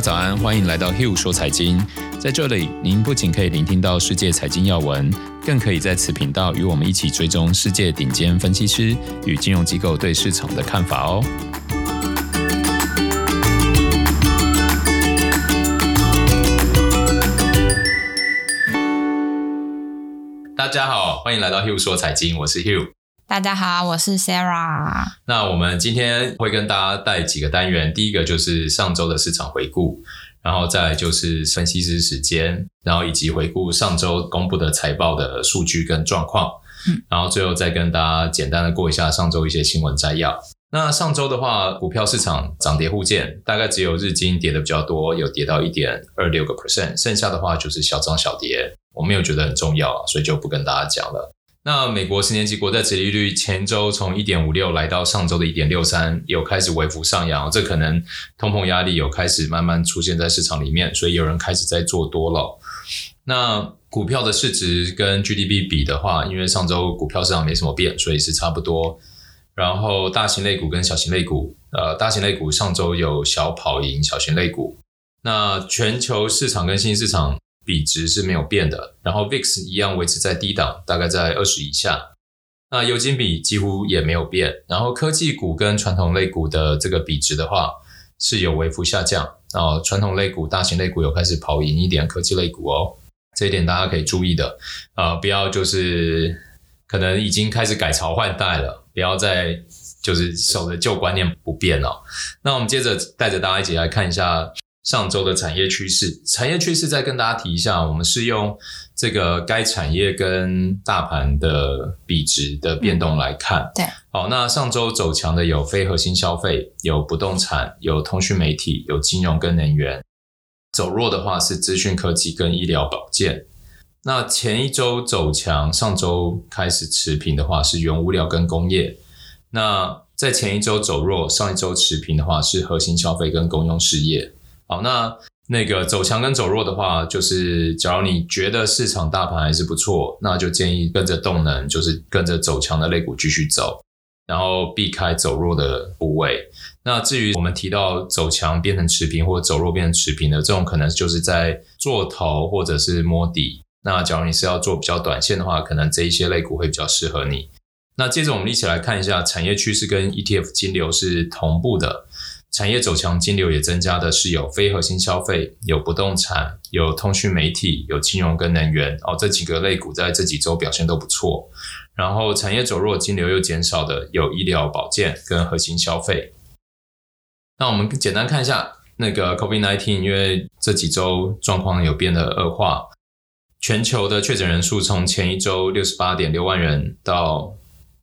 早安，欢迎来到 Hill 说财经。在这里，您不仅可以聆听到世界财经要闻，更可以在此频道与我们一起追踪世界顶尖分析师与金融机构对市场的看法哦。大家好，欢迎来到 Hill 说财经，我是 Hill。大家好，我是 Sarah。那我们今天会跟大家带几个单元，第一个就是上周的市场回顾，然后再来就是分析师时间，然后以及回顾上周公布的财报的数据跟状况，嗯，然后最后再跟大家简单的过一下上周一些新闻摘要。那上周的话，股票市场涨跌互见，大概只有日经跌的比较多，有跌到一点二六个 percent，剩下的话就是小涨小跌，我没有觉得很重要，所以就不跟大家讲了。那美国十年期国债殖利率前周从一点五六来到上周的一点六三，有开始微幅上扬，这可能通膨压力有开始慢慢出现在市场里面，所以有人开始在做多了。那股票的市值跟 GDP 比的话，因为上周股票市场没什么变，所以是差不多。然后大型类股跟小型类股，呃，大型类股上周有小跑赢小型类股。那全球市场跟新兴市场。比值是没有变的，然后 VIX 一样维持在低档，大概在二十以下。那油金比几乎也没有变，然后科技股跟传统类股的这个比值的话是有微幅下降。然后传统类股、大型类股有开始跑赢一点科技类股哦，这一点大家可以注意的。啊、不要就是可能已经开始改朝换代了，不要再就是守着旧观念不变哦。那我们接着带着大家一起来看一下。上周的产业趋势，产业趋势再跟大家提一下，我们是用这个该产业跟大盘的比值的变动来看。嗯、对，好，那上周走强的有非核心消费，有不动产，有通讯媒体，有金融跟能源。走弱的话是资讯科技跟医疗保健。那前一周走强，上周开始持平的话是原物料跟工业。那在前一周走弱，上一周持平的话是核心消费跟公用事业。好，那那个走强跟走弱的话，就是假如你觉得市场大盘还是不错，那就建议跟着动能，就是跟着走强的类股继续走，然后避开走弱的部位。那至于我们提到走强变成持平，或走弱变成持平的这种，可能就是在做头或者是摸底。那假如你是要做比较短线的话，可能这一些类股会比较适合你。那接着我们一起来看一下产业趋势跟 ETF 金流是同步的。产业走强，金流也增加的是有非核心消费、有不动产、有通讯媒体、有金融跟能源哦，这几个类股在这几周表现都不错。然后产业走弱，金流又减少的有医疗保健跟核心消费。那我们简单看一下那个 COVID-19，因为这几周状况有变得恶化，全球的确诊人数从前一周六十八点六万人到。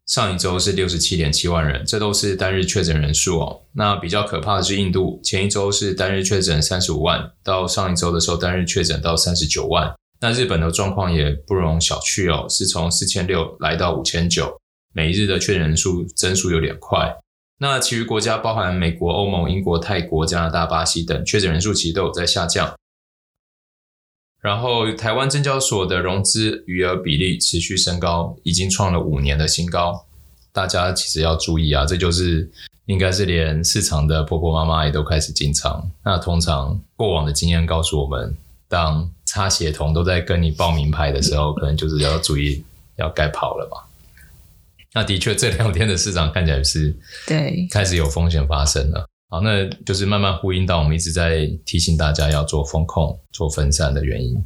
上一周是六十七点七万人，这都是单日确诊人数哦。那比较可怕的是印度，前一周是单日确诊三十五万，到上一周的时候单日确诊到三十九万。那日本的状况也不容小觑哦，是从四千六来到五千九，每日的确诊人数增速有点快。那其余国家包含美国、欧盟、英国、泰国、加拿大、巴西等，确诊人数其实都有在下降。然后，台湾证交所的融资余额比例持续升高，已经创了五年的新高。大家其实要注意啊，这就是应该是连市场的婆婆妈妈也都开始进场。那通常过往的经验告诉我们，当擦鞋童都在跟你报名牌的时候，可能就是要注意要该跑了吧。那的确，这两天的市场看起来是对开始有风险发生了。好，那就是慢慢呼应到我们一直在提醒大家要做风控、做分散的原因。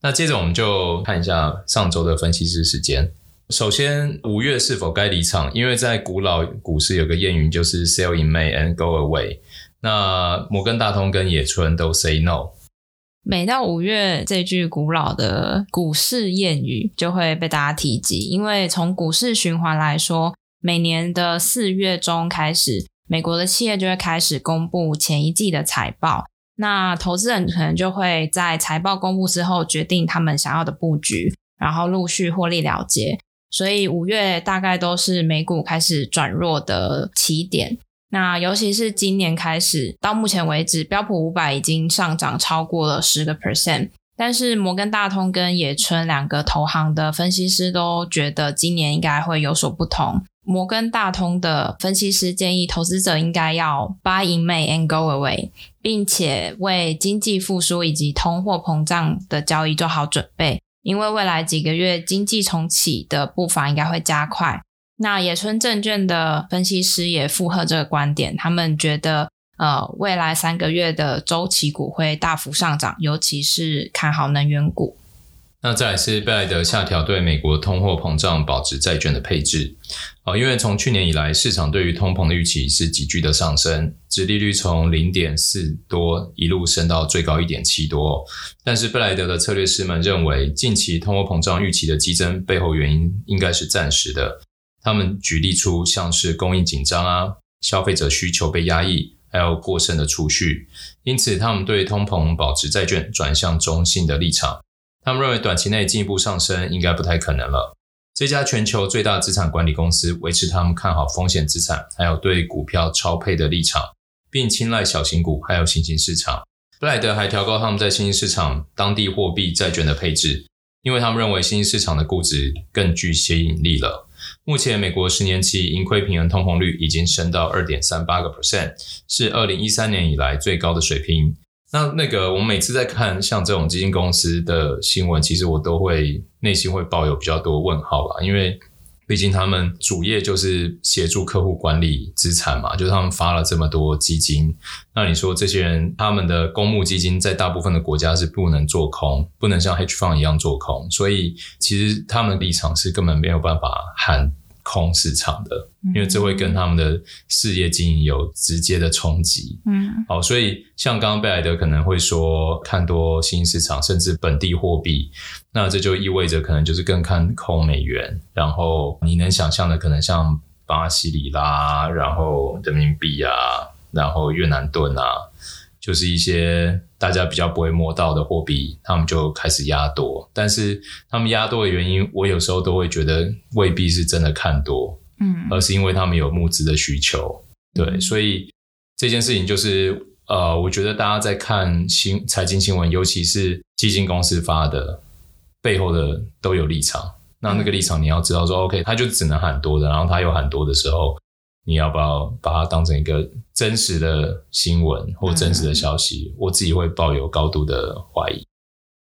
那接着我们就看一下上周的分析师时间。首先，五月是否该离场？因为在古老股市有个谚语，就是 “Sell in May and go away”。那摩根大通跟野村都 say no。每到五月，这句古老的股市谚语就会被大家提及，因为从股市循环来说，每年的四月中开始。美国的企业就会开始公布前一季的财报，那投资人可能就会在财报公布之后决定他们想要的布局，然后陆续获利了结。所以五月大概都是美股开始转弱的起点。那尤其是今年开始到目前为止，标普五百已经上涨超过了十个 percent，但是摩根大通跟野村两个投行的分析师都觉得今年应该会有所不同。摩根大通的分析师建议，投资者应该要 buy in May and go away，并且为经济复苏以及通货膨胀的交易做好准备，因为未来几个月经济重启的步伐应该会加快。那野村证券的分析师也附和这个观点，他们觉得，呃，未来三个月的周期股会大幅上涨，尤其是看好能源股。那再来是贝莱德下调对美国通货膨胀保值债券的配置，啊，因为从去年以来，市场对于通膨的预期是急剧的上升，殖利率从零点四多一路升到最高一点七多。但是贝莱德的策略师们认为，近期通货膨胀预期的激增背后原因应该是暂时的。他们举例出像是供应紧张啊，消费者需求被压抑，还有过剩的储蓄，因此他们对通膨保值债券转向中性的立场。他们认为短期内进一步上升应该不太可能了。这家全球最大资产管理公司维持他们看好风险资产，还有对股票超配的立场，并青睐小型股还有新兴市场。布莱德还调高他们在新兴市场当地货币债券的配置，因为他们认为新兴市场的估值更具吸引力了。目前美国十年期盈亏平衡通膨率已经升到二点三八个 percent，是二零一三年以来最高的水平。那那个，我每次在看像这种基金公司的新闻，其实我都会内心会抱有比较多问号吧，因为毕竟他们主业就是协助客户管理资产嘛，就是他们发了这么多基金，那你说这些人他们的公募基金在大部分的国家是不能做空，不能像 H fund 一样做空，所以其实他们的立场是根本没有办法喊空市场的，因为这会跟他们的事业经营有直接的冲击。嗯，好，所以像刚刚贝莱德可能会说看多新兴市场，甚至本地货币，那这就意味着可能就是更看空美元。然后你能想象的，可能像巴西里拉，然后人民币啊，然后越南盾啊。就是一些大家比较不会摸到的货币，他们就开始压多。但是他们压多的原因，我有时候都会觉得未必是真的看多，嗯，而是因为他们有募资的需求。对，嗯、所以这件事情就是，呃，我觉得大家在看新财经新闻，尤其是基金公司发的，背后的都有立场。那那个立场你要知道说，说 OK，他就只能喊多的，然后他有喊多的时候。你要不要把它当成一个真实的新闻或真实的消息？嗯、我自己会抱有高度的怀疑。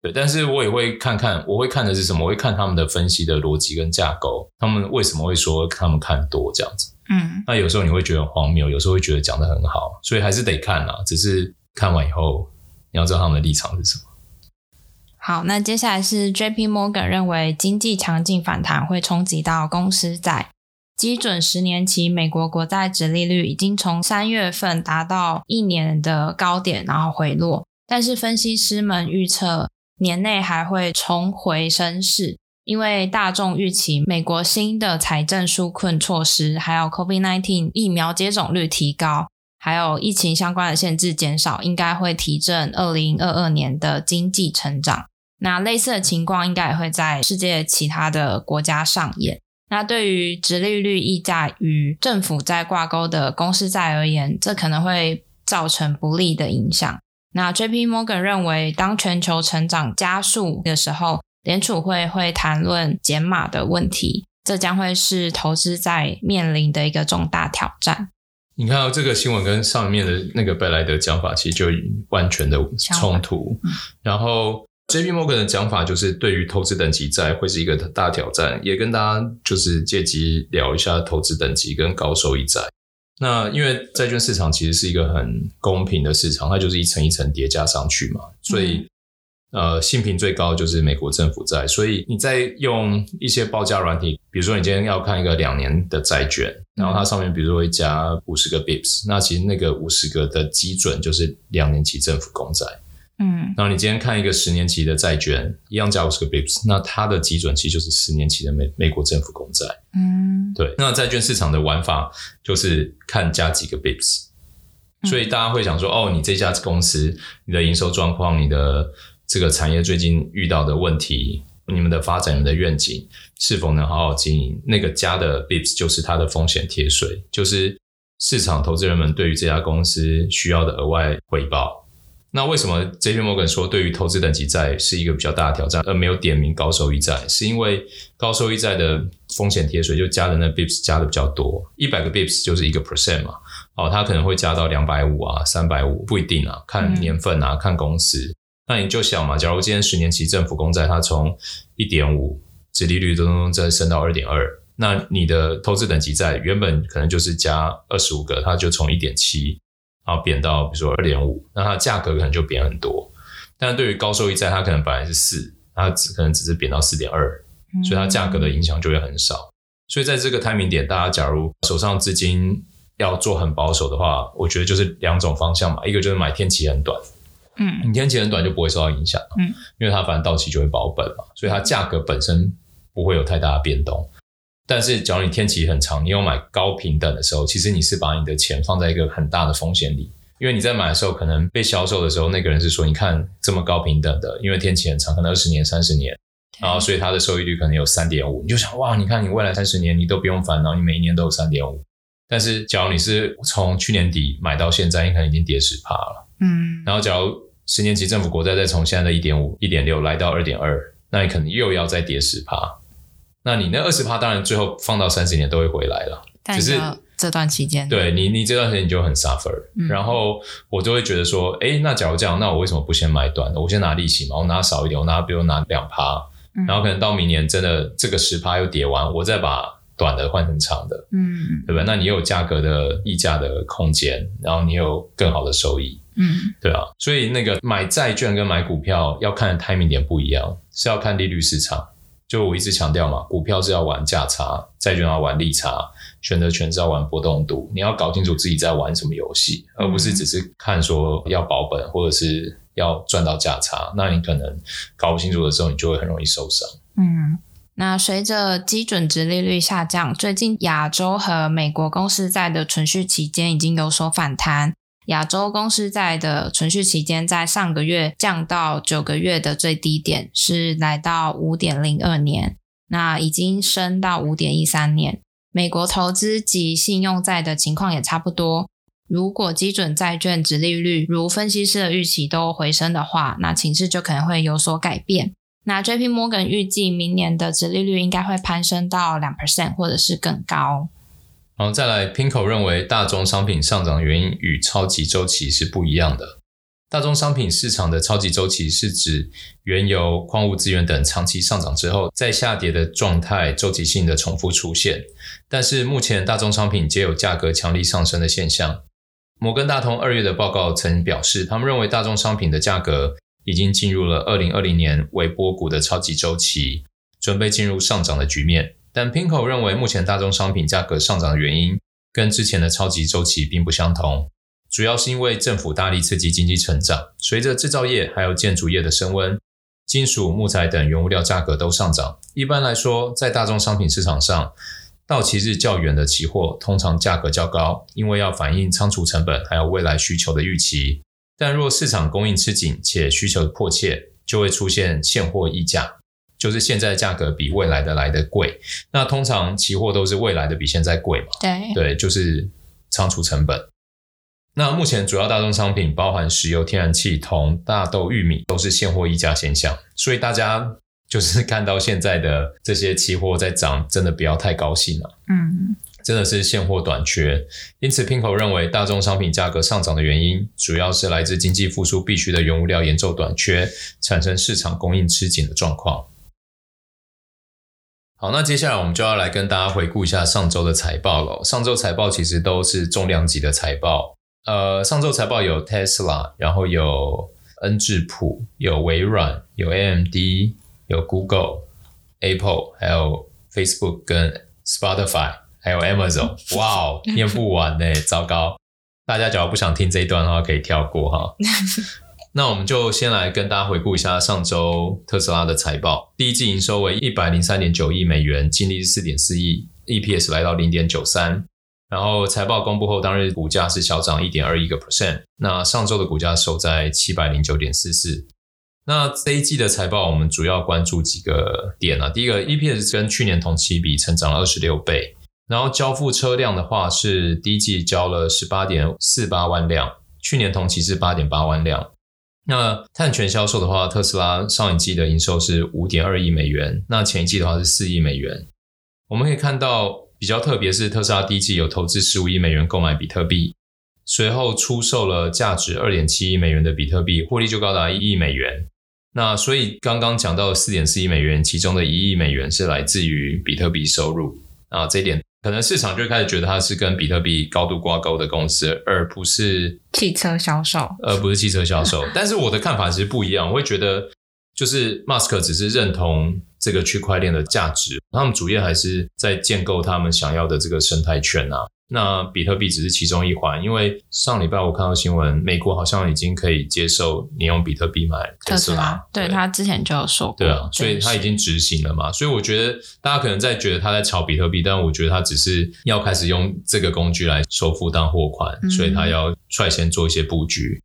对，但是我也会看看，我会看的是什么？我会看他们的分析的逻辑跟架构，他们为什么会说他们看多这样子？嗯，那有时候你会觉得很荒谬，有时候会觉得讲的很好，所以还是得看啊。只是看完以后，你要知道他们的立场是什么。好，那接下来是 JP Morgan 认为经济强劲反弹会冲击到公司债。基准十年期美国国债殖利率已经从三月份达到一年的高点，然后回落。但是分析师们预测年内还会重回升势，因为大众预期美国新的财政纾困措施，还有 COVID-19 疫苗接种率提高，还有疫情相关的限制减少，应该会提振二零二二年的经济成长。那类似的情况应该也会在世界其他的国家上演。那对于直利率溢价与政府债挂钩的公司债而言，这可能会造成不利的影响。那 JP Morgan 认为，当全球成长加速的时候，联储会会谈论减码的问题，这将会是投资在面临的一个重大挑战。你看到这个新闻跟上面的那个贝莱德讲法，其实就完全的冲突。嗯、然后。JP Morgan 的讲法就是，对于投资等级债会是一个大挑战，也跟大家就是借机聊一下投资等级跟高收益债。那因为债券市场其实是一个很公平的市场，它就是一层一层叠加上去嘛，所以呃，信评最高就是美国政府债。所以你在用一些报价软体，比如说你今天要看一个两年的债券，然后它上面比如说会加五十个 bips，那其实那个五十个的基准就是两年期政府公债。嗯，然后你今天看一个十年期的债券，一样加五十个 bips，那它的基准其实就是十年期的美美国政府公债。嗯，对。那债券市场的玩法就是看加几个 bips，所以大家会想说，哦，你这家公司，你的营收状况，你的这个产业最近遇到的问题，你们的发展，你们的愿景是否能好好经营？那个加的 bips 就是它的风险贴水，就是市场投资人们对于这家公司需要的额外回报。那为什么 J.P. Morgan 说对于投资等级债是一个比较大的挑战，而没有点名高收益债？是因为高收益债的风险贴水就加的那 bips 加的比较多，一百个 bips 就是一个 percent 嘛。哦，它可能会加到两百五啊、三百五，不一定啊，看年份啊、嗯、看公司。那你就想嘛，假如今天十年期政府公债它从一点五殖利率都再升到二点二，那你的投资等级债原本可能就是加二十五个，它就从一点七。然后贬到比如说二点五，那它的价格可能就贬很多。但对于高收益债，它可能本来是四，它只可能只是贬到四点二，所以它价格的影响就会很少。所以在这个 timing 点，大家假如手上资金要做很保守的话，我觉得就是两种方向嘛，一个就是买天期很短，嗯，你天期很短就不会受到影响，嗯，因为它反正到期就会保本嘛，所以它价格本身不会有太大的变动。但是，假如你天期很长，你有买高平等的时候，其实你是把你的钱放在一个很大的风险里，因为你在买的时候，可能被销售的时候，那个人是说，你看这么高平等的，因为天期很长，可能二十年、三十年，然后所以它的收益率可能有三点五，你就想哇，你看你未来三十年你都不用烦恼，你每一年都有三点五。但是，假如你是从去年底买到现在，你可能已经跌十趴了，嗯，然后假如十年期政府国债再从现在的一点五、一点六来到二点二，那你可能又要再跌十趴。那你那二十趴当然最后放到三十年都会回来了，只是这段期间，对你，你这段时间你就很 suffer。嗯。然后我就会觉得说，哎，那假如这样，那我为什么不先买短的？我先拿利息嘛，我拿少一点，我拿比如拿两趴，然后可能到明年真的这个十趴又跌完，我再把短的换成长的，嗯，对吧？那你有价格的溢价的空间，然后你有更好的收益，嗯，对啊。所以那个买债券跟买股票要看的 timing 点不一样，是要看利率市场。就我一直强调嘛，股票是要玩价差，债券要玩利差，选择权是要玩波动度。你要搞清楚自己在玩什么游戏，而不是只是看说要保本或者是要赚到价差。那你可能搞不清楚的时候，你就会很容易受伤。嗯，那随着基准值利率下降，最近亚洲和美国公司债的存续期间已经有所反弹。亚洲公司债的存续期间在上个月降到九个月的最低点，是来到五点零二年，那已经升到五点一三年。美国投资及信用债的情况也差不多。如果基准债券殖利率如分析师的预期都回升的话，那情势就可能会有所改变。那 JP Morgan 预计明年的殖利率应该会攀升到两 percent 或者是更高。然后再来，PINKO 认为大宗商品上涨原因与超级周期是不一样的。大宗商品市场的超级周期是指原油、矿物资源等长期上涨之后，在下跌的状态周期性的重复出现。但是目前大宗商品皆有价格强力上升的现象。摩根大通二月的报告曾表示，他们认为大宗商品的价格已经进入了二零二零年为波谷的超级周期，准备进入上涨的局面。但 pinco 认为，目前大宗商品价格上涨的原因跟之前的超级周期并不相同，主要是因为政府大力刺激经济成长，随着制造业还有建筑业的升温，金属、木材等原物料价格都上涨。一般来说，在大宗商品市场上，到期日较远的期货通常价格较高，因为要反映仓储成本还有未来需求的预期。但若市场供应吃紧且需求迫切，就会出现现货溢价。就是现在的价格比未来的来得贵，那通常期货都是未来的比现在贵嘛？对，对，就是仓储成本。那目前主要大宗商品包含石油、天然气、铜、大豆、玉米，都是现货溢价现象。所以大家就是 看到现在的这些期货在涨，真的不要太高兴了。嗯，真的是现货短缺。因此，PIMCO 认为大宗商品价格上涨的原因，主要是来自经济复苏必须的原物料严重短缺，产生市场供应吃紧的状况。好，那接下来我们就要来跟大家回顾一下上周的财报了。上周财报其实都是重量级的财报。呃，上周财报有 Tesla，然后有恩智浦，有微软，有 AMD，有 Google、Apple，还有 Facebook 跟 Spotify，还有 Amazon。哇哦，念不完呢，糟糕！大家假如不想听这一段的话，可以跳过哈。那我们就先来跟大家回顾一下上周特斯拉的财报。第一季营收为一百零三点九亿美元，净利是四点四亿，EPS 来到零点九三。然后财报公布后，当日股价是小涨一点二一个 percent。那上周的股价收在七百零九点四四。那这一季的财报，我们主要关注几个点啊。第一个，EPS 跟去年同期比成长了二十六倍。然后交付车辆的话，是第一季交了十八点四八万辆，去年同期是八点八万辆。那碳权销售的话，特斯拉上一季的营收是五点二亿美元，那前一季的话是四亿美元。我们可以看到比较特别是特斯拉第一季有投资十五亿美元购买比特币，随后出售了价值二点七亿美元的比特币，获利就高达一亿美元。那所以刚刚讲到四点四亿美元，其中的一亿美元是来自于比特币收入啊，这一点。可能市场就开始觉得它是跟比特币高度挂钩的公司，而不是汽车销售，而不是汽车销售。但是我的看法其实不一样，我会觉得就是 Musk 只是认同这个区块链的价值，他们主业还是在建构他们想要的这个生态圈啊。那比特币只是其中一环，因为上礼拜我看到新闻，美国好像已经可以接受你用比特币买特斯拉。对，对他之前就有说过，对啊，所以他已经执行了嘛。所以我觉得大家可能在觉得他在炒比特币，但我觉得他只是要开始用这个工具来收付当货款，嗯、所以他要率先做一些布局。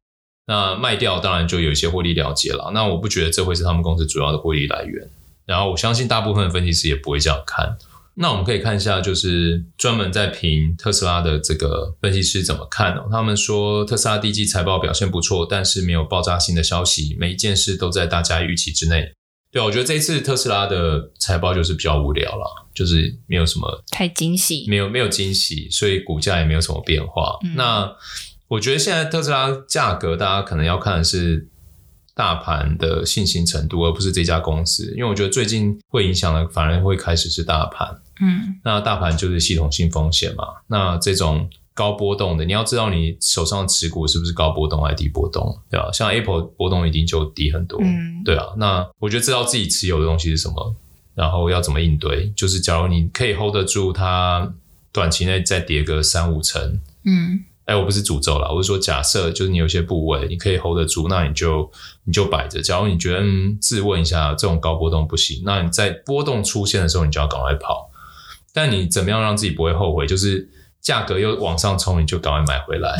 那卖掉当然就有一些获利了结了。那我不觉得这会是他们公司主要的获利来源。然后我相信大部分的分析师也不会这样看。那我们可以看一下，就是专门在评特斯拉的这个分析师怎么看哦。他们说特斯拉第一季财报表现不错，但是没有爆炸性的消息，每一件事都在大家预期之内。对，我觉得这一次特斯拉的财报就是比较无聊了，就是没有什么太惊喜，没有没有惊喜，所以股价也没有什么变化。嗯。那我觉得现在特斯拉价格，大家可能要看的是。大盘的信心程度，而不是这家公司，因为我觉得最近会影响的，反而会开始是大盘。嗯，那大盘就是系统性风险嘛。那这种高波动的，你要知道你手上持股是不是高波动还是低波动，对吧？像 Apple 波动一定就低很多，嗯，对啊。那我觉得知道自己持有的东西是什么，然后要怎么应对，就是假如你可以 hold 得住它，短期内再跌个三五成，嗯。哎，我不是诅咒啦，我是说假设，就是你有些部位你可以 hold 得住，那你就你就摆着。假如你觉得嗯，自问一下，这种高波动不行，那你在波动出现的时候，你就要赶快跑。但你怎么样让自己不会后悔？就是价格又往上冲，你就赶快买回来。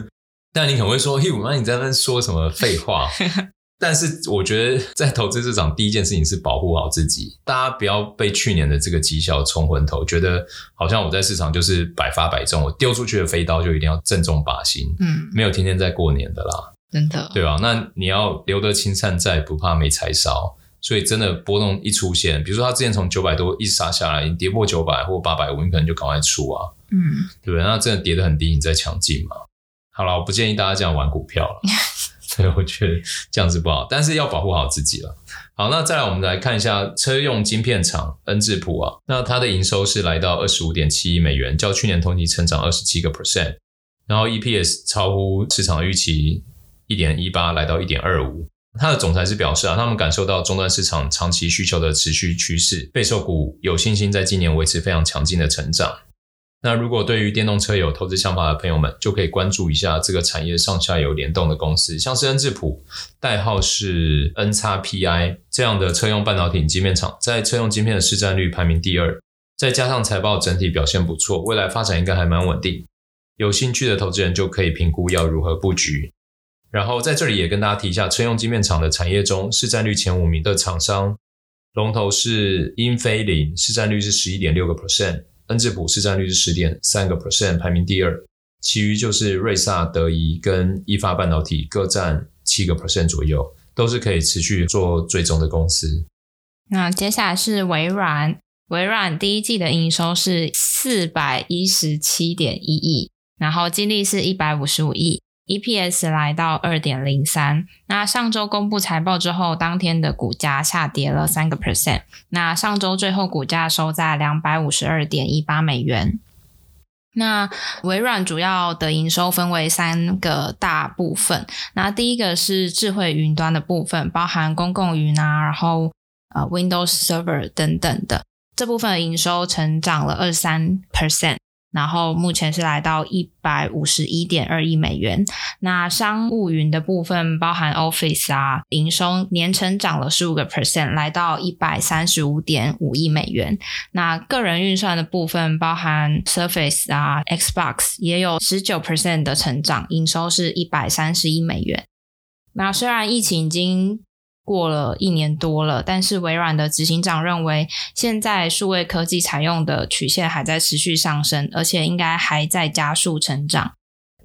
但你可能会说，嘿，我妈你在那说什么废话？但是我觉得，在投资市场，第一件事情是保护好自己。大家不要被去年的这个绩效冲昏头，觉得好像我在市场就是百发百中，我丢出去的飞刀就一定要正中靶心。嗯，没有天天在过年的啦，真的，对吧？那你要留得青山在，不怕没柴烧。所以真的波动一出现，比如说它之前从九百多一直杀下来，你跌破九百或八百五，你可能就赶快出啊。嗯，对不对？那真的跌得很低，你再抢进嘛。好了，我不建议大家这样玩股票了。所以我觉得这样子不好，但是要保护好自己了。好，那再来我们来看一下车用晶片厂恩智浦啊，那它的营收是来到二十五点七亿美元，较去年同期成长二十七个 percent，然后 EPS 超乎市场预期一点一八，来到一点二五。它的总裁是表示啊，他们感受到终端市场长期需求的持续趋势，备受鼓舞，有信心在今年维持非常强劲的成长。那如果对于电动车有投资想法的朋友们，就可以关注一下这个产业上下游联动的公司，像是恩智浦，代号是 N 叉 PI 这样的车用半导体晶片厂，在车用晶片的市占率排名第二，再加上财报整体表现不错，未来发展应该还蛮稳定。有兴趣的投资人就可以评估要如何布局。然后在这里也跟大家提一下，车用晶片厂的产业中市占率前五名的厂商，龙头是英飞凌，市占率是十一点六个 percent。恩智浦市占率是十点三个 percent，排名第二，其余就是瑞萨、德仪跟意发半导体各占七个 percent 左右，都是可以持续做追踪的公司。那接下来是微软，微软第一季的营收是四百一十七点一亿，然后净利是一百五十五亿。EPS 来到二点零三，那上周公布财报之后，当天的股价下跌了三个 percent，那上周最后股价收在两百五十二点一八美元。那微软主要的营收分为三个大部分，那第一个是智慧云端的部分，包含公共云啊，然后呃 Windows Server 等等的，这部分的营收成长了二三 percent。然后目前是来到一百五十一点二亿美元。那商务云的部分包含 Office 啊，营收年成长了十五个 percent，来到一百三十五点五亿美元。那个人运算的部分包含 Surface 啊，Xbox 也有十九 percent 的成长，营收是一百三十亿美元。那虽然疫情已经过了一年多了，但是微软的执行长认为，现在数位科技采用的曲线还在持续上升，而且应该还在加速成长。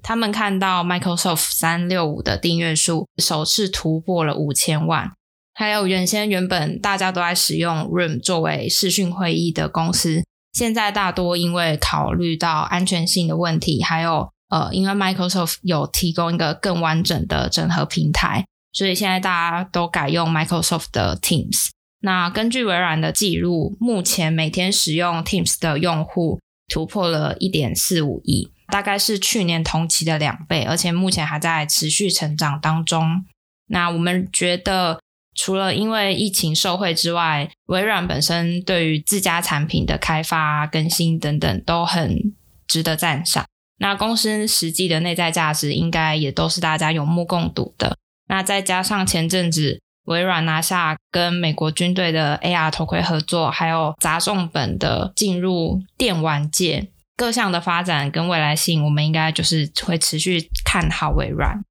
他们看到 Microsoft 三六五的订阅数首次突破了五千万，还有原先原本大家都在使用 Room 作为视讯会议的公司，现在大多因为考虑到安全性的问题，还有呃，因为 Microsoft 有提供一个更完整的整合平台，所以现在大家都改用 Microsoft 的 Teams。那根据微软的记录，目前每天使用 Teams 的用户突破了一点四五亿，大概是去年同期的两倍，而且目前还在持续成长当中。那我们觉得，除了因为疫情受惠之外，微软本身对于自家产品的开发、更新等等都很值得赞赏。那公司实际的内在价值应该也都是大家有目共睹的。那再加上前阵子。微软拿下跟美国军队的 AR 头盔合作，还有砸重本的进入电玩界，各项的发展跟未来性，我们应该就是会持续看好微软。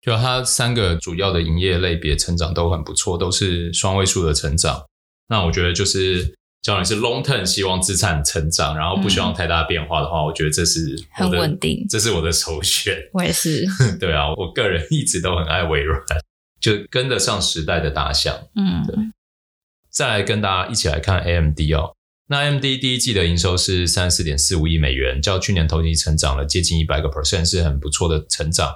就它三个主要的营业类别成长都很不错，都是双位数的成长。那我觉得就是，只要你是 long term 希望资产成长，然后不希望太大变化的话，嗯、我觉得这是很稳定，这是我的首选。我也是。对啊，我个人一直都很爱微软。就跟得上时代的大象，嗯，对。再来跟大家一起来看 AMD 哦，那 AMD 第一季的营收是三十四点四五亿美元，较去年同期成长了接近一百个 percent，是很不错的成长。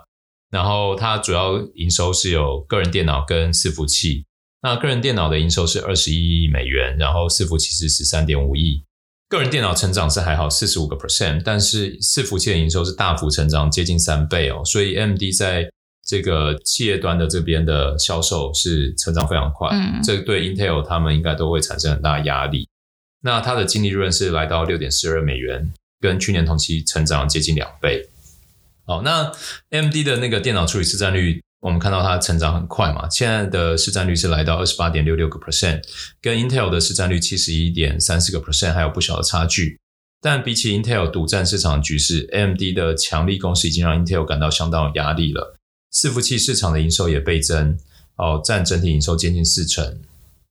然后它主要营收是有个人电脑跟伺服器，那个人电脑的营收是二十一亿美元，然后伺服器是十三点五亿。个人电脑成长是还好四十五个 percent，但是伺服器的营收是大幅成长接近三倍哦，所以 AMD 在这个企业端的这边的销售是成长非常快，嗯，这对 Intel 他们应该都会产生很大压力。那它的净利润是来到六点四二美元，跟去年同期成长接近两倍。好，那 AMD 的那个电脑处理市占率，我们看到它成长很快嘛，现在的市占率是来到二十八点六六个 percent，跟 Intel 的市占率七十一点三四个 percent 还有不小的差距。但比起 Intel 独占市场局势，AMD 的强力攻势已经让 Intel 感到相当有压力了。伺服器市场的营收也倍增，哦，占整体营收接近四成。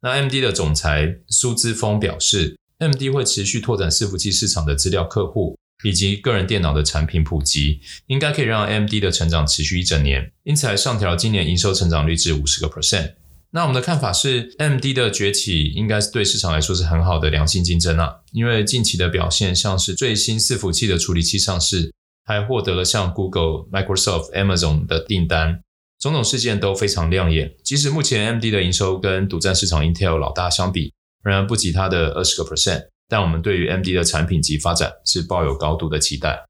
那 AMD 的总裁苏姿丰表示，AMD 会持续拓展伺服器市场的资料客户以及个人电脑的产品普及，应该可以让 AMD 的成长持续一整年，因此还上调今年营收成长率至五十个 percent。那我们的看法是，AMD 的崛起应该是对市场来说是很好的良性竞争啊，因为近期的表现像是最新伺服器的处理器上市。还获得了像 Google、Microsoft、Amazon 的订单，种种事件都非常亮眼。即使目前 AMD 的营收跟独占市场 Intel 老大相比，仍然不及它的二十个 percent，但我们对于 AMD 的产品及发展是抱有高度的期待。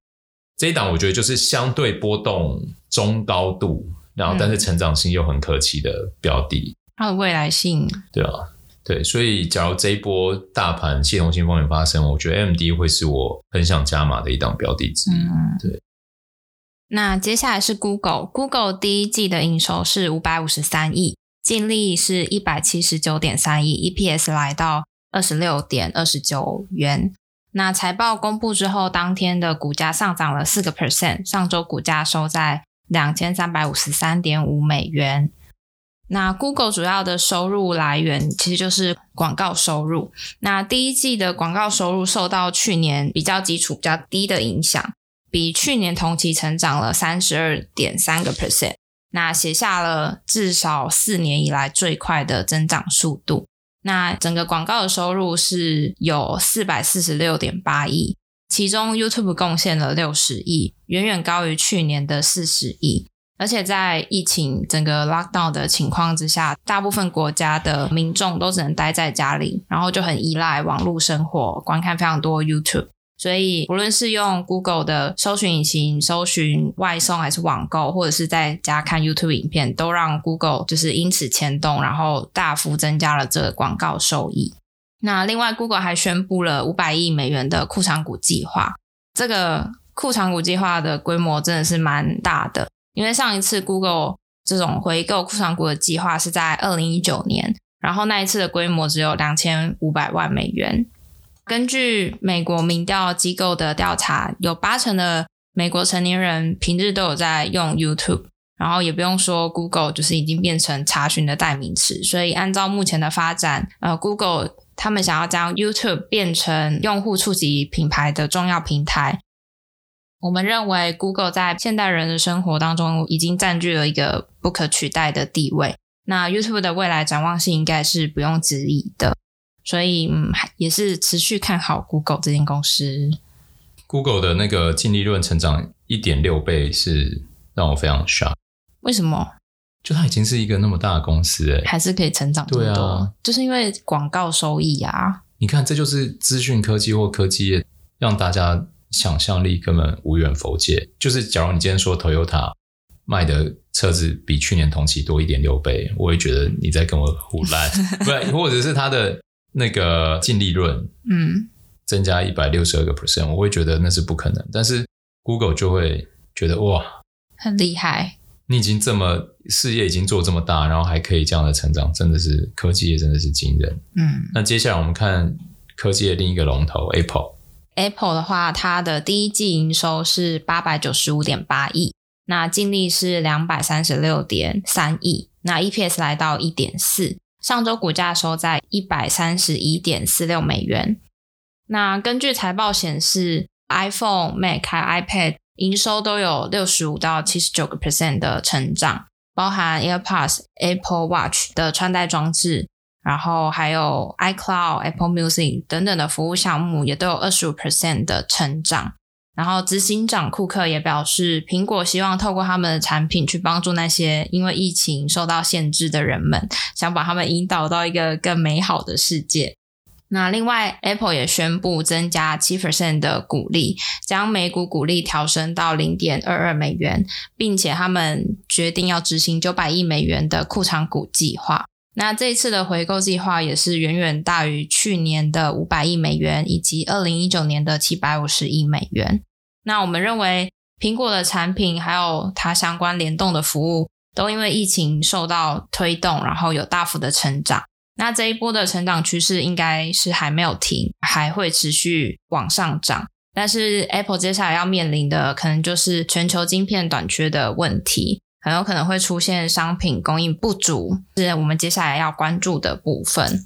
这一档我觉得就是相对波动中高度，然后但是成长性又很可期的标的。它的未来性，对啊。对，所以假如这一波大盘系统性风险发生，我觉得 AMD 会是我很想加码的一档标的之一。嗯，对。那接下来是 Google，Google 第一季的营收是五百五十三亿，净利是一百七十九点三亿，EPS 来到二十六点二十九元。那财报公布之后，当天的股价上涨了四个 percent，上周股价收在两千三百五十三点五美元。那 Google 主要的收入来源其实就是广告收入。那第一季的广告收入受到去年比较基础比较低的影响，比去年同期成长了三十二点三个 percent，那写下了至少四年以来最快的增长速度。那整个广告的收入是有四百四十六点八亿，其中 YouTube 贡献了六十亿，远远高于去年的四十亿。而且在疫情整个 lockdown 的情况之下，大部分国家的民众都只能待在家里，然后就很依赖网络生活，观看非常多 YouTube。所以，无论是用 Google 的搜寻引擎搜寻外送，还是网购，或者是在家看 YouTube 影片，都让 Google 就是因此牵动，然后大幅增加了这个广告收益。那另外，Google 还宣布了五百亿美元的库藏股计划。这个库藏股计划的规模真的是蛮大的。因为上一次 Google 这种回购库藏股的计划是在二零一九年，然后那一次的规模只有两千五百万美元。根据美国民调机构的调查，有八成的美国成年人平日都有在用 YouTube，然后也不用说 Google 就是已经变成查询的代名词。所以按照目前的发展，呃，Google 他们想要将 YouTube 变成用户触及品牌的重要平台。我们认为 Google 在现代人的生活当中已经占据了一个不可取代的地位。那 YouTube 的未来展望性应该是不用质疑的，所以嗯，也是持续看好 Google 这间公司。Google 的那个净利润成长一点六倍是让我非常 shock。为什么？就它已经是一个那么大的公司，哎，还是可以成长这么多？对啊，就是因为广告收益啊。你看，这就是资讯科技或科技业让大家。想象力根本无远弗届。就是假如你今天说 Toyota 卖的车子比去年同期多一点六倍，我也觉得你在跟我胡烂，不，或者是它的那个净利润，嗯，增加一百六十二个 percent，我会觉得那是不可能。但是 Google 就会觉得哇，很厉害，你已经这么事业已经做这么大，然后还可以这样的成长，真的是科技业真的是惊人。嗯，那接下来我们看科技的另一个龙头 Apple。Apple 的话，它的第一季营收是八百九十五点八亿，那净利是两百三十六点三亿，那 EPS 来到一点四，上周股价收在一百三十一点四六美元。那根据财报显示，iPhone、Mac 还有 iPad 营收都有六十五到七十九个 percent 的成长，包含 AirPods、Apple Watch 的穿戴装置。然后还有 iCloud、Apple Music 等等的服务项目也都有二十五 percent 的成长。然后执行长库克也表示，苹果希望透过他们的产品去帮助那些因为疫情受到限制的人们，想把他们引导到一个更美好的世界。那另外，Apple 也宣布增加七 percent 的股利，将每股股利调升到零点二二美元，并且他们决定要执行九百亿美元的库藏股计划。那这一次的回购计划也是远远大于去年的五百亿美元，以及二零一九年的七百五十亿美元。那我们认为，苹果的产品还有它相关联动的服务，都因为疫情受到推动，然后有大幅的成长。那这一波的成长趋势应该是还没有停，还会持续往上涨。但是 Apple 接下来要面临的，可能就是全球晶片短缺的问题。很有可能会出现商品供应不足，是我们接下来要关注的部分。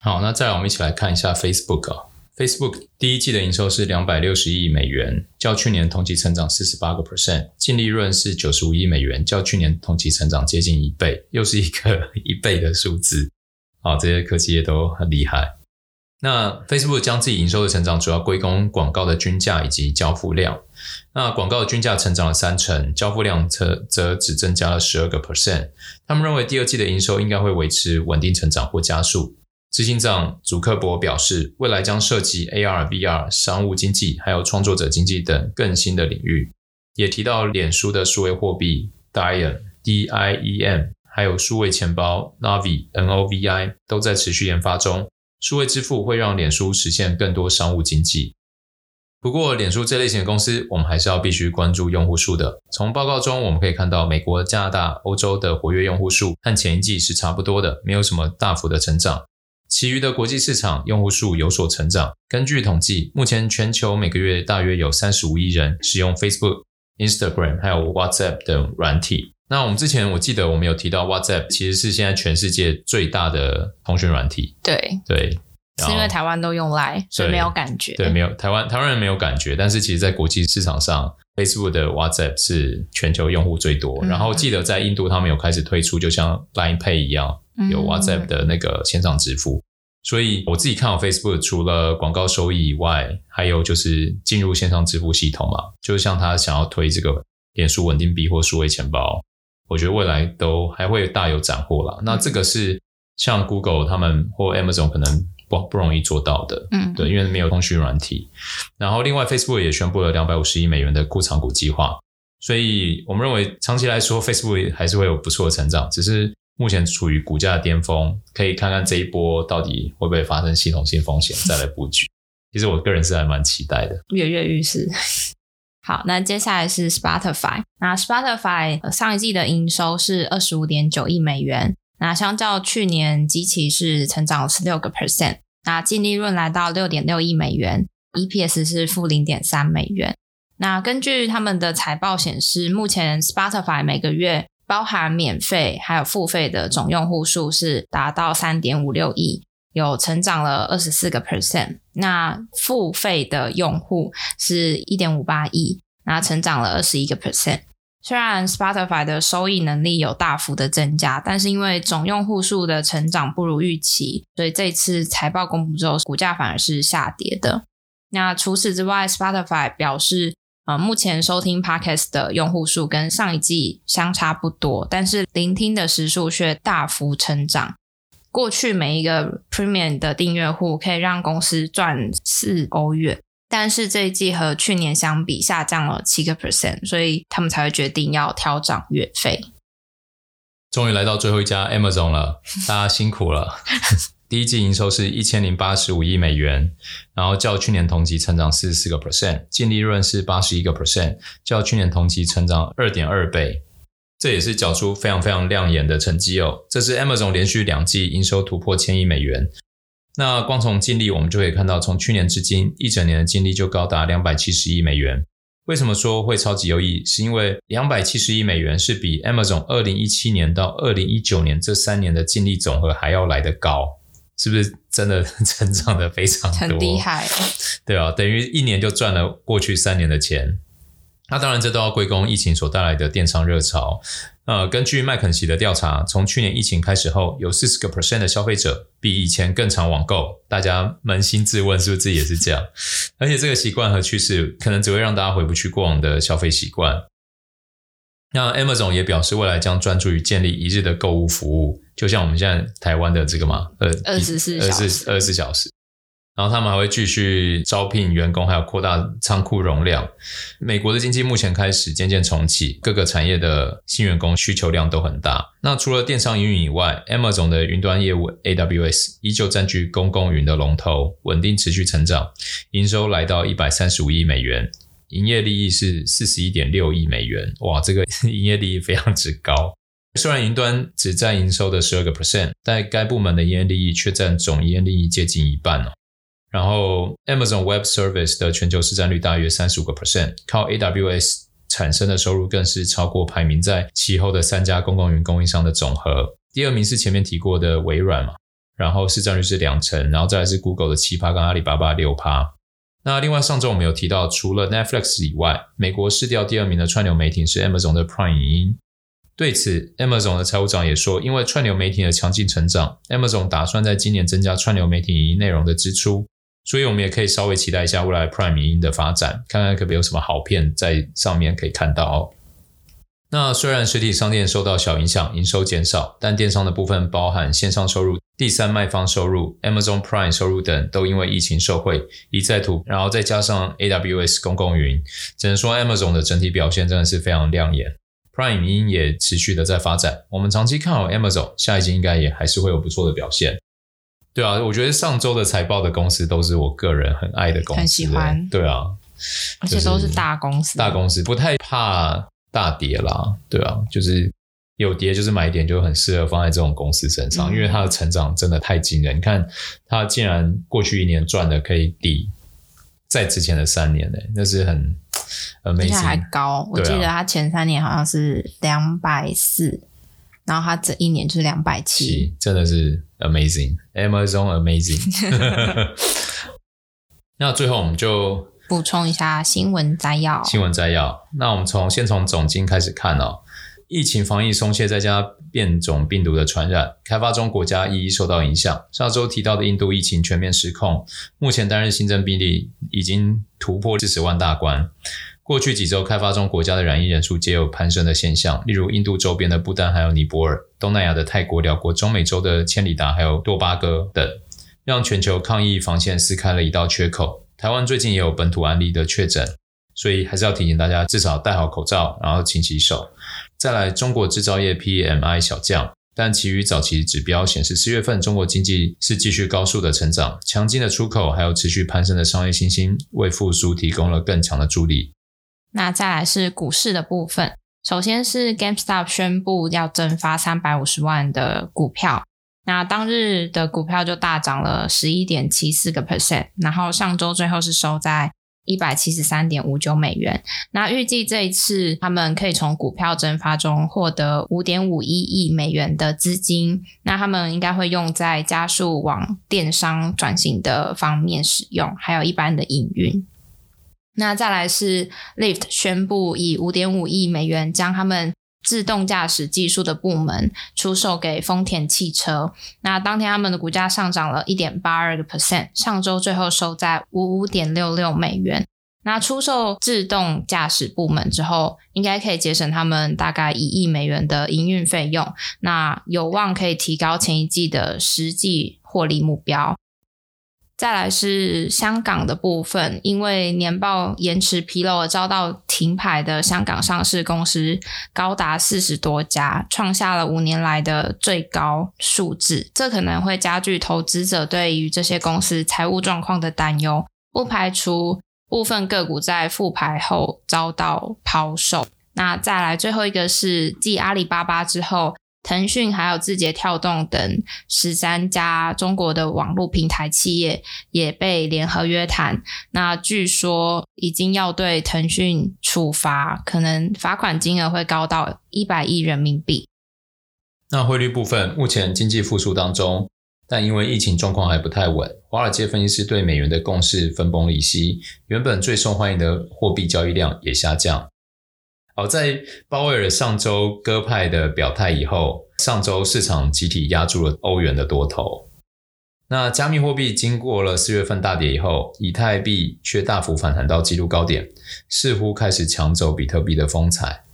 好，那再来我们一起来看一下 Facebook 啊。Facebook 第一季的营收是两百六十亿美元，较去年同期成长四十八个 percent，净利润是九十五亿美元，较去年同期成长接近一倍，又是一个 一倍的数字。好，这些科技业都很厉害。那 Facebook 将自己营收的成长主要归功广告的均价以及交付量。那广告的均价成长了三成，交付量则则只增加了十二个 percent。他们认为第二季的营收应该会维持稳定成长或加速。执行长祖克伯表示，未来将涉及 AR、VR、商务经济还有创作者经济等更新的领域。也提到脸书的数位货币 Diem D-I-E-M，还有数位钱包 Novi N-O-V-I 都在持续研发中。数位支付会让脸书实现更多商务经济。不过，脸书这类型的公司，我们还是要必须关注用户数的。从报告中我们可以看到，美国、加拿大、欧洲的活跃用户数和前一季是差不多的，没有什么大幅的成长。其余的国际市场用户数有所成长。根据统计，目前全球每个月大约有三十五亿人使用 Facebook、Instagram 还有 WhatsApp 等软体。那我们之前我记得我们有提到 WhatsApp 其实是现在全世界最大的通讯软体。对对，是因为台湾都用 Line，所以没有感觉。对，没有台湾台湾人没有感觉，但是其实在国际市场上，Facebook 的 WhatsApp 是全球用户最多。嗯。然后记得在印度他们有开始推出，就像 Line Pay 一样，有 WhatsApp 的那个线上支付。嗯。所以我自己看好 Facebook，除了广告收益以外，还有就是进入线上支付系统嘛，就像他想要推这个脸书稳定币或数位钱包。我觉得未来都还会大有斩获啦。那这个是像 Google 他们或 Amazon 可能不不容易做到的，嗯，对，因为没有通讯软体。然后另外 Facebook 也宣布了两百五十亿美元的库藏股计划，所以我们认为长期来说 Facebook 还是会有不错的成长，只是目前处于股价的巅峰，可以看看这一波到底会不会发生系统性风险，再来布局。其实我个人是还蛮期待的，跃跃欲试。好，那接下来是 Spotify。那 Spotify 上一季的营收是二十五点九亿美元，那相较去年基期是成长十六个 percent。那净利润来到六点六亿美元，EPS 是负零点三美元。那根据他们的财报显示，目前 Spotify 每个月包含免费还有付费的总用户数是达到三点五六亿，有成长了二十四个 percent。那付费的用户是一点五八亿，那成长了二十一个 percent。虽然 Spotify 的收益能力有大幅的增加，但是因为总用户数的成长不如预期，所以这次财报公布之后，股价反而是下跌的。那除此之外，Spotify 表示，呃，目前收听 Podcast 的用户数跟上一季相差不多，但是聆听的时数却大幅成长。过去每一个 Premium 的订阅户可以让公司赚四欧元。但是这一季和去年相比下降了七个 percent，所以他们才会决定要调涨月费。终于来到最后一家 Amazon 了，大家辛苦了。第一季营收是一千零八十五亿美元，然后较去年同期成长四十四个 percent，净利润是八十一个 percent，较去年同期成长二点二倍，这也是缴出非常非常亮眼的成绩哦。这是 Amazon 连续两季营收突破千亿美元。那光从净利，我们就可以看到，从去年至今一整年的净利就高达两百七十亿美元。为什么说会超级优异？是因为两百七十亿美元是比 Amazon 二零一七年到二零一九年这三年的净利总和还要来得高，是不是真的成长的非常多？很厉害，对啊，等于一年就赚了过去三年的钱。那当然，这都要归功疫情所带来的电商热潮。呃，根据麦肯锡的调查，从去年疫情开始后，有四十个 percent 的消费者比以前更常网购。大家扪心自问，是不是自己也是这样？而且这个习惯和趋势，可能只会让大家回不去过往的消费习惯。那 Amazon 也表示，未来将专注于建立一日的购物服务，就像我们现在台湾的这个嘛，呃，二十四小时，二十四小时。然后他们还会继续招聘员工，还有扩大仓库容量。美国的经济目前开始渐渐重启，各个产业的新员工需求量都很大。那除了电商营运以外，Amazon 的云端业务 AWS 依旧占据公共云的龙头，稳定持续成长，营收来到一百三十五亿美元，营业利益是四十一点六亿美元。哇，这个 营业利益非常之高。虽然云端只占营收的十二个 percent，但该部门的营业利益却占总营业利益接近一半哦。然后，Amazon Web Service 的全球市占率大约三十五个 percent，靠 AWS 产生的收入更是超过排名在其后的三家公共云供应商的总和。第二名是前面提过的微软嘛，然后市占率是两成，然后再来是 Google 的七趴跟阿里巴巴六趴。那另外上周我们有提到，除了 Netflix 以外，美国市调第二名的串流媒体是 Amazon 的 Prime 影音。对此，Amazon 的财务长也说，因为串流媒体的强劲成长，Amazon 打算在今年增加串流媒体影音内容的支出。所以，我们也可以稍微期待一下未来 Prime 影音的发展，看看可别有什么好片在上面可以看到哦。那虽然实体商店受到小影响，营收减少，但电商的部分包含线上收入、第三卖方收入、Amazon Prime 收入等，都因为疫情受惠一再突，然后再加上 AWS 公共云，只能说 Amazon 的整体表现真的是非常亮眼。Prime 影音也持续的在发展，我们长期看好 Amazon，下一季应该也还是会有不错的表现。对啊，我觉得上周的财报的公司都是我个人很爱的公司，很喜欢。对啊，而且都是大公司，大公司不太怕大跌啦。对啊，就是有跌就是买点，就很适合放在这种公司身上，嗯、因为它的成长真的太惊人。你看，它竟然过去一年赚的可以抵在之前的三年呢，那是很 amazing，而且还高。我记得它前三年好像是两百四。然后它这一年就是两百七，真的是 amazing，Amazon amazing。那最后我们就补充一下新闻摘要。新闻摘要，那我们从先从总经开始看哦。疫情防疫松懈，再加变种病毒的传染，开发中国家一一受到影响。上周提到的印度疫情全面失控，目前单日新增病例已经突破四十万大关。过去几周，开发中国家的染疫人数皆有攀升的现象，例如印度周边的不丹，还有尼泊尔，东南亚的泰国、寮国，中美洲的千里达，还有多巴哥等，让全球抗疫防线撕开了一道缺口。台湾最近也有本土案例的确诊，所以还是要提醒大家，至少戴好口罩，然后勤洗手。再来，中国制造业 PMI 小降，但其余早期指标显示，四月份中国经济是继续高速的成长，强劲的出口还有持续攀升的商业信心，为复苏提供了更强的助力。那再来是股市的部分，首先是 GameStop 宣布要增发三百五十万的股票，那当日的股票就大涨了十一点七四个 percent，然后上周最后是收在一百七十三点五九美元。那预计这一次他们可以从股票增发中获得五点五一亿美元的资金，那他们应该会用在加速往电商转型的方面使用，还有一般的营运。那再来是 Lyft 宣布以五点五亿美元将他们自动驾驶技术的部门出售给丰田汽车。那当天他们的股价上涨了一点八二个 percent，上周最后收在五五点六六美元。那出售自动驾驶部门之后，应该可以节省他们大概一亿美元的营运费用。那有望可以提高前一季的实际获利目标。再来是香港的部分，因为年报延迟披露而遭到停牌的香港上市公司高达四十多家，创下了五年来的最高数字。这可能会加剧投资者对于这些公司财务状况的担忧，不排除部分个股在复牌后遭到抛售。那再来最后一个是继阿里巴巴之后。腾讯还有字节跳动等十三家中国的网络平台企业也被联合约谈，那据说已经要对腾讯处罚，可能罚款金额会高到一百亿人民币。那汇率部分，目前经济复苏当中，但因为疫情状况还不太稳，华尔街分析师对美元的共识分崩离析，原本最受欢迎的货币交易量也下降。好，在鲍威尔上周鸽派的表态以后，上周市场集体压住了欧元的多头。那加密货币经过了四月份大跌以后，以太币却大幅反弹到纪录高点，似乎开始抢走比特币的风采。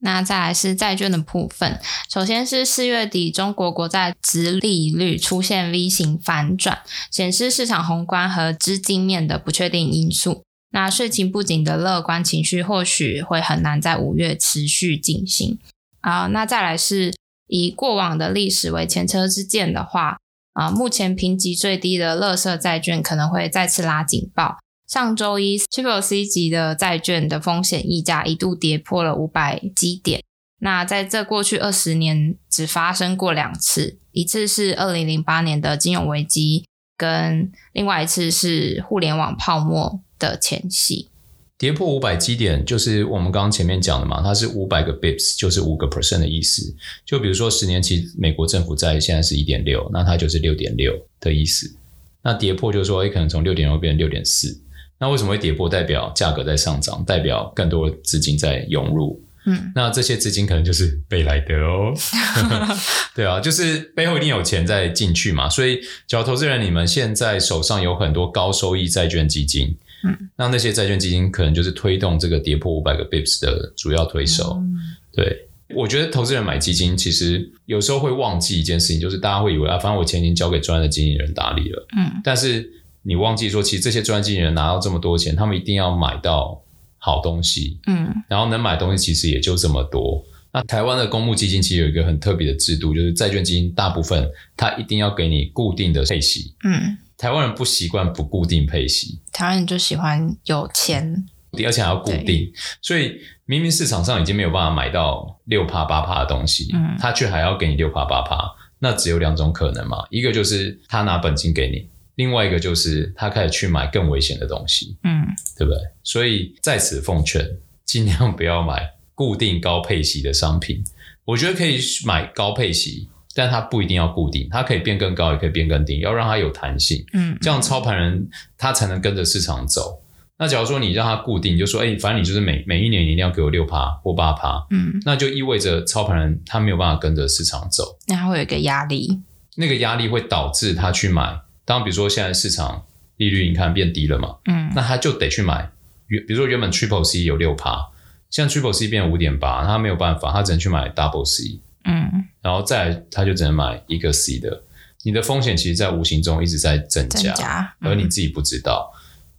那再来是债券的部分，首先是四月底中国国债殖利率出现 V 型反转，显示市场宏观和资金面的不确定因素。那税情不紧的乐观情绪或许会很难在五月持续进行啊。那再来是以过往的历史为前车之鉴的话啊，目前评级最低的垃圾债券可能会再次拉警报。上周一，Triple C 级的债券的风险溢价一度跌破了五百基点。那在这过去二十年只发生过两次，一次是二零零八年的金融危机，跟另外一次是互联网泡沫。的前夕，跌破五百基点，就是我们刚刚前面讲的嘛，它是五百个 bips，就是五个 percent 的意思。就比如说十年期美国政府债现在是一点六，那它就是六点六的意思。那跌破就是说，诶可能从六点六变成六点四。那为什么会跌破？代表价格在上涨，代表更多资金在涌入。嗯，那这些资金可能就是贝莱德哦。对啊，就是背后一定有钱在进去嘛。所以，假如投资人你们现在手上有很多高收益债券基金。嗯，那那些债券基金可能就是推动这个跌破五百个 bips 的主要推手。嗯、对，我觉得投资人买基金其实有时候会忘记一件事情，就是大家会以为啊，反正我钱已经交给专业的经纪人打理了。嗯，但是你忘记说，其实这些专业经纪人拿到这么多钱，他们一定要买到好东西。嗯，然后能买东西其实也就这么多。那台湾的公募基金其实有一个很特别的制度，就是债券基金大部分它一定要给你固定的配息。嗯。台湾人不习惯不固定配息，台湾人就喜欢有钱，而且还要固定，所以明明市场上已经没有办法买到六趴八趴的东西，嗯，他却还要给你六趴八趴，那只有两种可能嘛，一个就是他拿本金给你，另外一个就是他开始去买更危险的东西，嗯，对不对？所以在此奉劝，尽量不要买固定高配息的商品，我觉得可以买高配息。但它不一定要固定，它可以变更高，也可以变更低，要让它有弹性。嗯，这样操盘人他才能跟着市场走。那假如说你让它固定，就说，哎，反正你就是每每一年你一定要给我六趴或八趴，嗯，那就意味着操盘人他没有办法跟着市场走，那他会有一个压力。那个压力会导致他去买。当比如说现在市场利率你看变低了嘛，嗯，那他就得去买。原比如说原本 Triple C 有六趴，现在 Triple C 变五点八，他没有办法，他只能去买 Double C。嗯，然后再来，他就只能买一个 C 的，你的风险其实，在无形中一直在增加，增加嗯、而你自己不知道。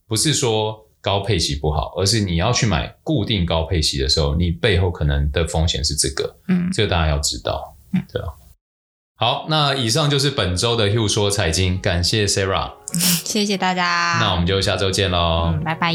不是说高配息不好，而是你要去买固定高配息的时候，你背后可能的风险是这个。嗯，这个大家要知道。嗯，对啊。好，那以上就是本周的 Hugh 说财经，感谢 Sarah，谢谢大家。那我们就下周见喽，嗯，拜拜。